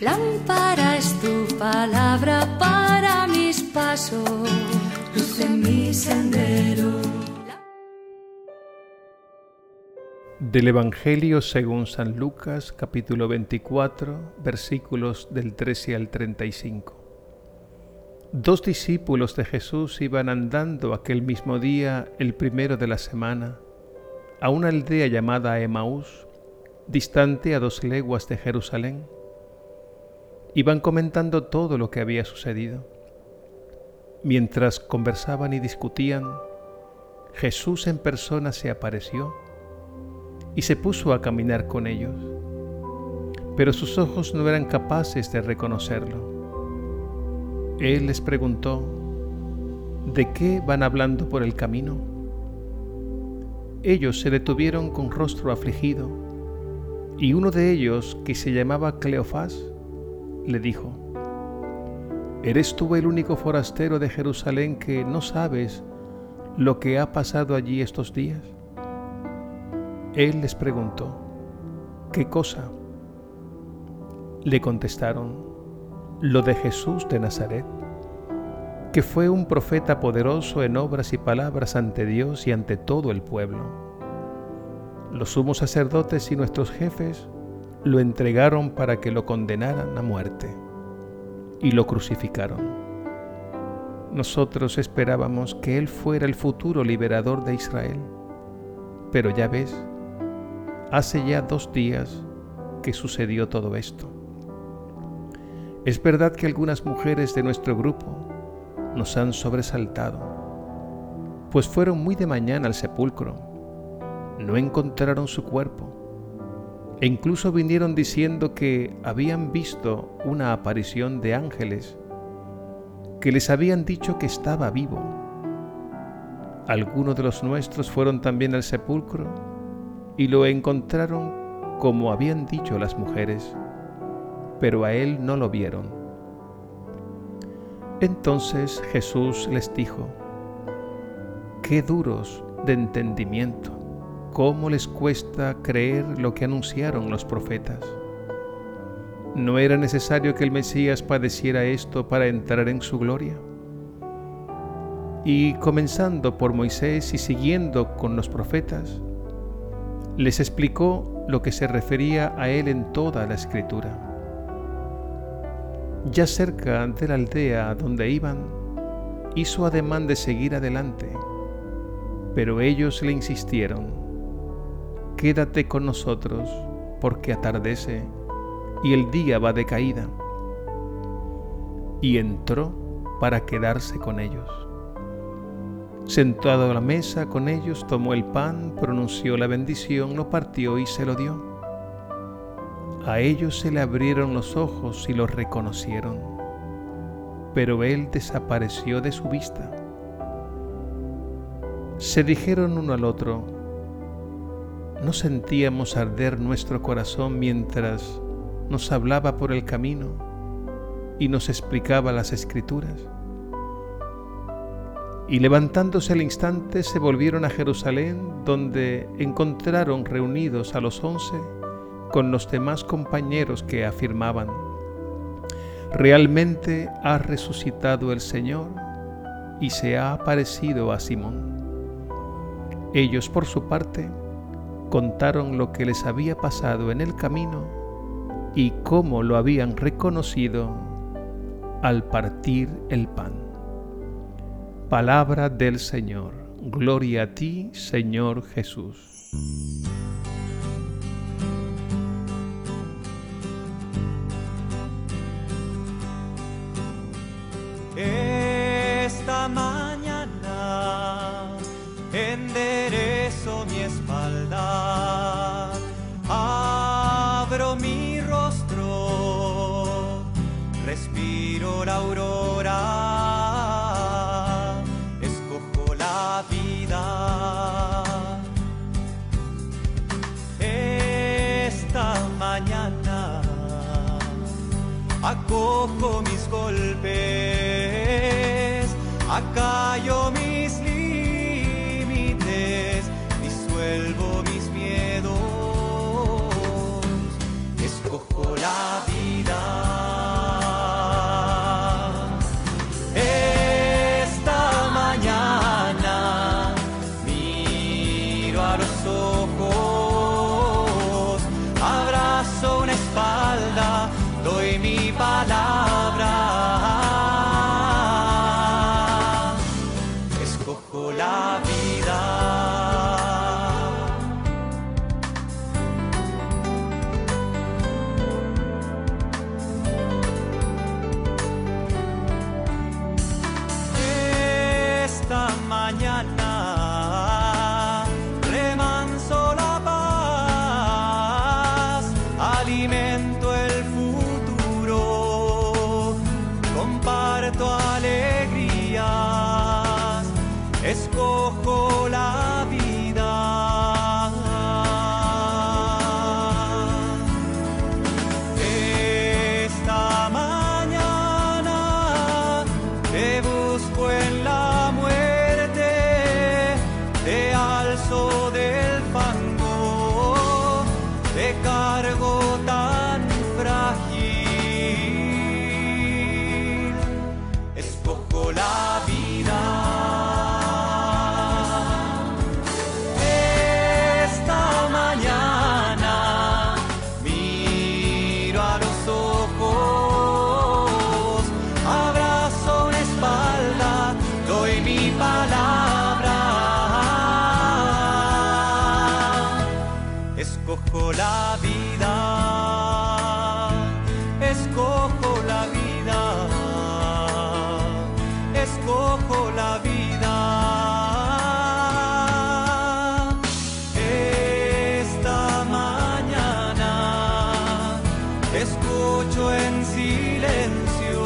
Lámpara es tu palabra para mis pasos, luz en mi sendero. Del Evangelio según San Lucas, capítulo 24, versículos del 13 al 35. Dos discípulos de Jesús iban andando aquel mismo día, el primero de la semana, a una aldea llamada Emaús, distante a dos leguas de Jerusalén Iban comentando todo lo que había sucedido. Mientras conversaban y discutían, Jesús en persona se apareció y se puso a caminar con ellos, pero sus ojos no eran capaces de reconocerlo. Él les preguntó, ¿de qué van hablando por el camino? Ellos se detuvieron con rostro afligido, y uno de ellos, que se llamaba Cleofás, le dijo, ¿eres tú el único forastero de Jerusalén que no sabes lo que ha pasado allí estos días? Él les preguntó, ¿qué cosa? Le contestaron, lo de Jesús de Nazaret, que fue un profeta poderoso en obras y palabras ante Dios y ante todo el pueblo. Los sumos sacerdotes y nuestros jefes lo entregaron para que lo condenaran a muerte y lo crucificaron. Nosotros esperábamos que Él fuera el futuro liberador de Israel, pero ya ves, hace ya dos días que sucedió todo esto. Es verdad que algunas mujeres de nuestro grupo nos han sobresaltado, pues fueron muy de mañana al sepulcro, no encontraron su cuerpo e incluso vinieron diciendo que habían visto una aparición de ángeles que les habían dicho que estaba vivo. Algunos de los nuestros fueron también al sepulcro y lo encontraron como habían dicho las mujeres, pero a él no lo vieron. Entonces Jesús les dijo, qué duros de entendimiento cómo les cuesta creer lo que anunciaron los profetas. ¿No era necesario que el Mesías padeciera esto para entrar en su gloria? Y comenzando por Moisés y siguiendo con los profetas, les explicó lo que se refería a él en toda la escritura. Ya cerca de la aldea donde iban, hizo ademán de seguir adelante, pero ellos le insistieron quédate con nosotros, porque atardece y el día va de caída. Y entró para quedarse con ellos. Sentado a la mesa con ellos, tomó el pan, pronunció la bendición, lo partió y se lo dio. A ellos se le abrieron los ojos y lo reconocieron, pero él desapareció de su vista. Se dijeron uno al otro, ¿No sentíamos arder nuestro corazón mientras nos hablaba por el camino y nos explicaba las escrituras? Y levantándose al instante se volvieron a Jerusalén, donde encontraron reunidos a los once con los demás compañeros que afirmaban, realmente ha resucitado el Señor y se ha aparecido a Simón. Ellos por su parte contaron lo que les había pasado en el camino y cómo lo habían reconocido al partir el pan. Palabra del Señor. Gloria a ti, Señor Jesús. Acojo mis golpes, Escojo la vida, escojo la vida, escojo la vida. Esta mañana escucho en silencio,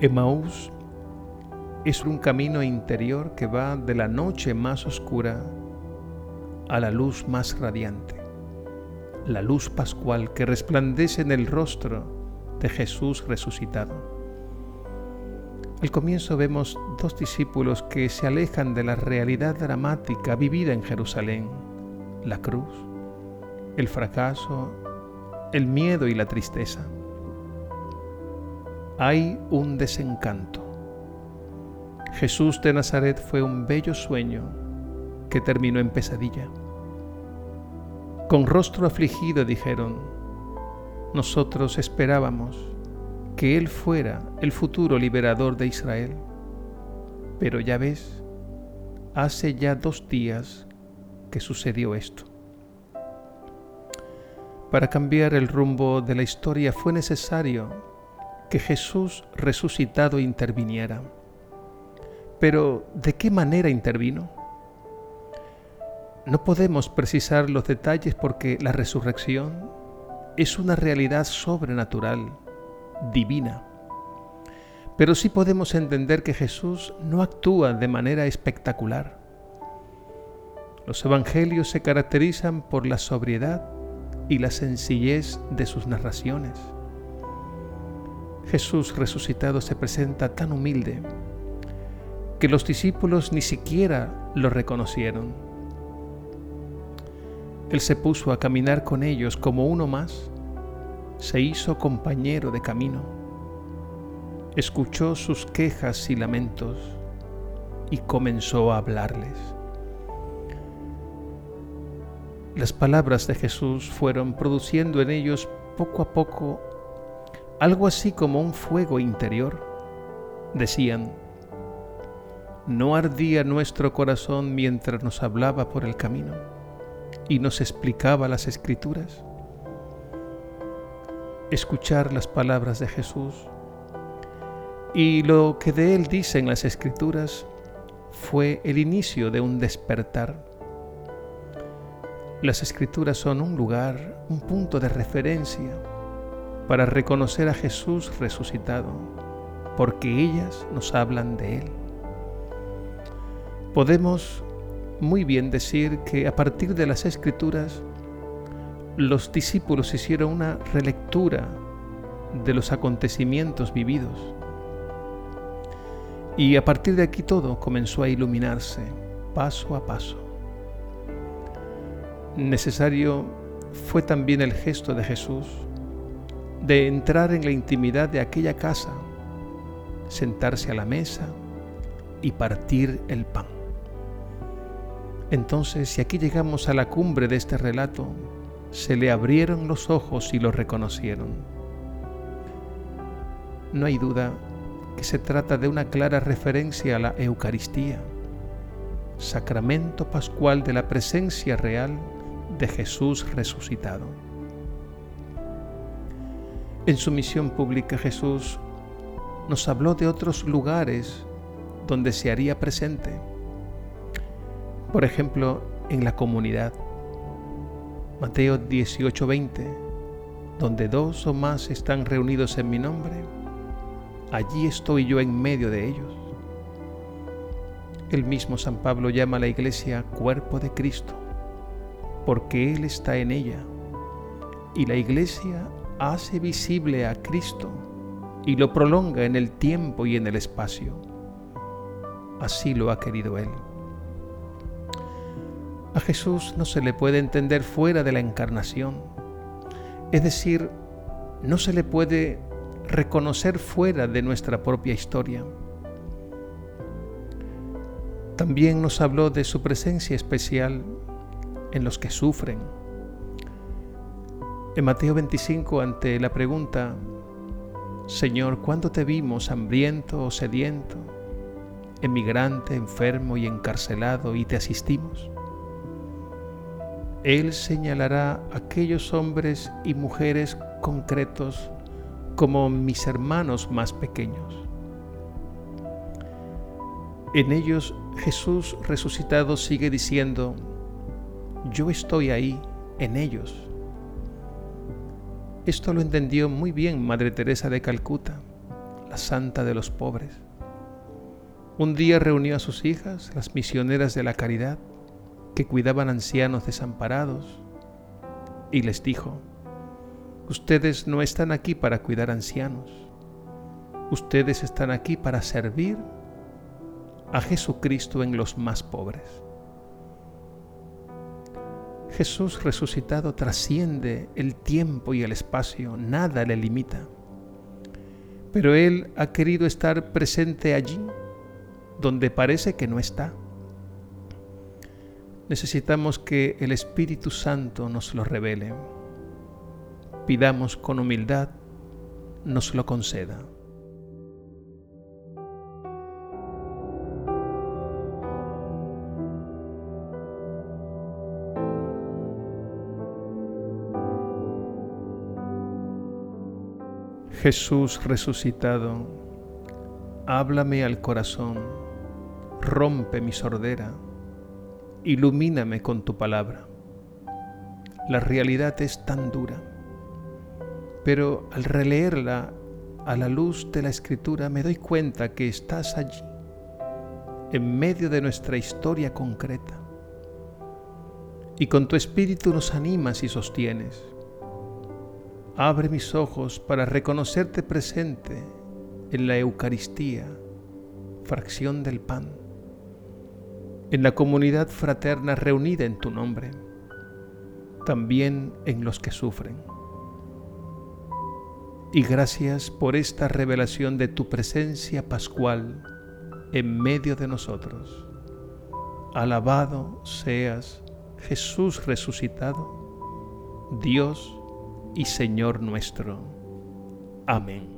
Emaús es un camino interior que va de la noche más oscura a la luz más radiante, la luz pascual que resplandece en el rostro de Jesús resucitado. Al comienzo vemos dos discípulos que se alejan de la realidad dramática vivida en Jerusalén, la cruz, el fracaso, el miedo y la tristeza. Hay un desencanto. Jesús de Nazaret fue un bello sueño que terminó en pesadilla. Con rostro afligido dijeron, nosotros esperábamos que Él fuera el futuro liberador de Israel. Pero ya ves, hace ya dos días que sucedió esto. Para cambiar el rumbo de la historia fue necesario que Jesús resucitado interviniera. Pero ¿de qué manera intervino? No podemos precisar los detalles porque la resurrección es una realidad sobrenatural, divina. Pero sí podemos entender que Jesús no actúa de manera espectacular. Los evangelios se caracterizan por la sobriedad y la sencillez de sus narraciones. Jesús resucitado se presenta tan humilde que los discípulos ni siquiera lo reconocieron. Él se puso a caminar con ellos como uno más, se hizo compañero de camino, escuchó sus quejas y lamentos y comenzó a hablarles. Las palabras de Jesús fueron produciendo en ellos poco a poco algo así como un fuego interior. Decían, ¿no ardía nuestro corazón mientras nos hablaba por el camino y nos explicaba las escrituras? Escuchar las palabras de Jesús y lo que de él dicen las escrituras fue el inicio de un despertar. Las escrituras son un lugar, un punto de referencia para reconocer a Jesús resucitado, porque ellas nos hablan de Él. Podemos muy bien decir que a partir de las escrituras, los discípulos hicieron una relectura de los acontecimientos vividos. Y a partir de aquí todo comenzó a iluminarse paso a paso. Necesario fue también el gesto de Jesús de entrar en la intimidad de aquella casa, sentarse a la mesa y partir el pan. Entonces, si aquí llegamos a la cumbre de este relato, se le abrieron los ojos y lo reconocieron. No hay duda que se trata de una clara referencia a la Eucaristía, sacramento pascual de la presencia real de Jesús resucitado. En su misión pública Jesús nos habló de otros lugares donde se haría presente. Por ejemplo, en la comunidad. Mateo 18:20, donde dos o más están reunidos en mi nombre, allí estoy yo en medio de ellos. El mismo San Pablo llama a la iglesia cuerpo de Cristo, porque Él está en ella, y la iglesia hace visible a Cristo y lo prolonga en el tiempo y en el espacio. Así lo ha querido Él. A Jesús no se le puede entender fuera de la encarnación, es decir, no se le puede reconocer fuera de nuestra propia historia. También nos habló de su presencia especial en los que sufren. En Mateo 25, ante la pregunta, Señor, ¿cuándo te vimos hambriento o sediento, emigrante, enfermo y encarcelado y te asistimos? Él señalará a aquellos hombres y mujeres concretos como mis hermanos más pequeños. En ellos Jesús resucitado sigue diciendo, yo estoy ahí en ellos. Esto lo entendió muy bien Madre Teresa de Calcuta, la santa de los pobres. Un día reunió a sus hijas, las misioneras de la caridad, que cuidaban ancianos desamparados, y les dijo, ustedes no están aquí para cuidar ancianos, ustedes están aquí para servir a Jesucristo en los más pobres. Jesús resucitado trasciende el tiempo y el espacio, nada le limita. Pero Él ha querido estar presente allí donde parece que no está necesitamos que el Espíritu Santo nos lo revele. Pidamos con humildad, nos lo conceda. Jesús resucitado, háblame al corazón, rompe mi sordera ilumíname con tu palabra. La realidad es tan dura, pero al releerla a la luz de la escritura me doy cuenta que estás allí, en medio de nuestra historia concreta. Y con tu espíritu nos animas y sostienes. Abre mis ojos para reconocerte presente en la Eucaristía, fracción del pan en la comunidad fraterna reunida en tu nombre, también en los que sufren. Y gracias por esta revelación de tu presencia pascual en medio de nosotros. Alabado seas Jesús resucitado, Dios y Señor nuestro. Amén.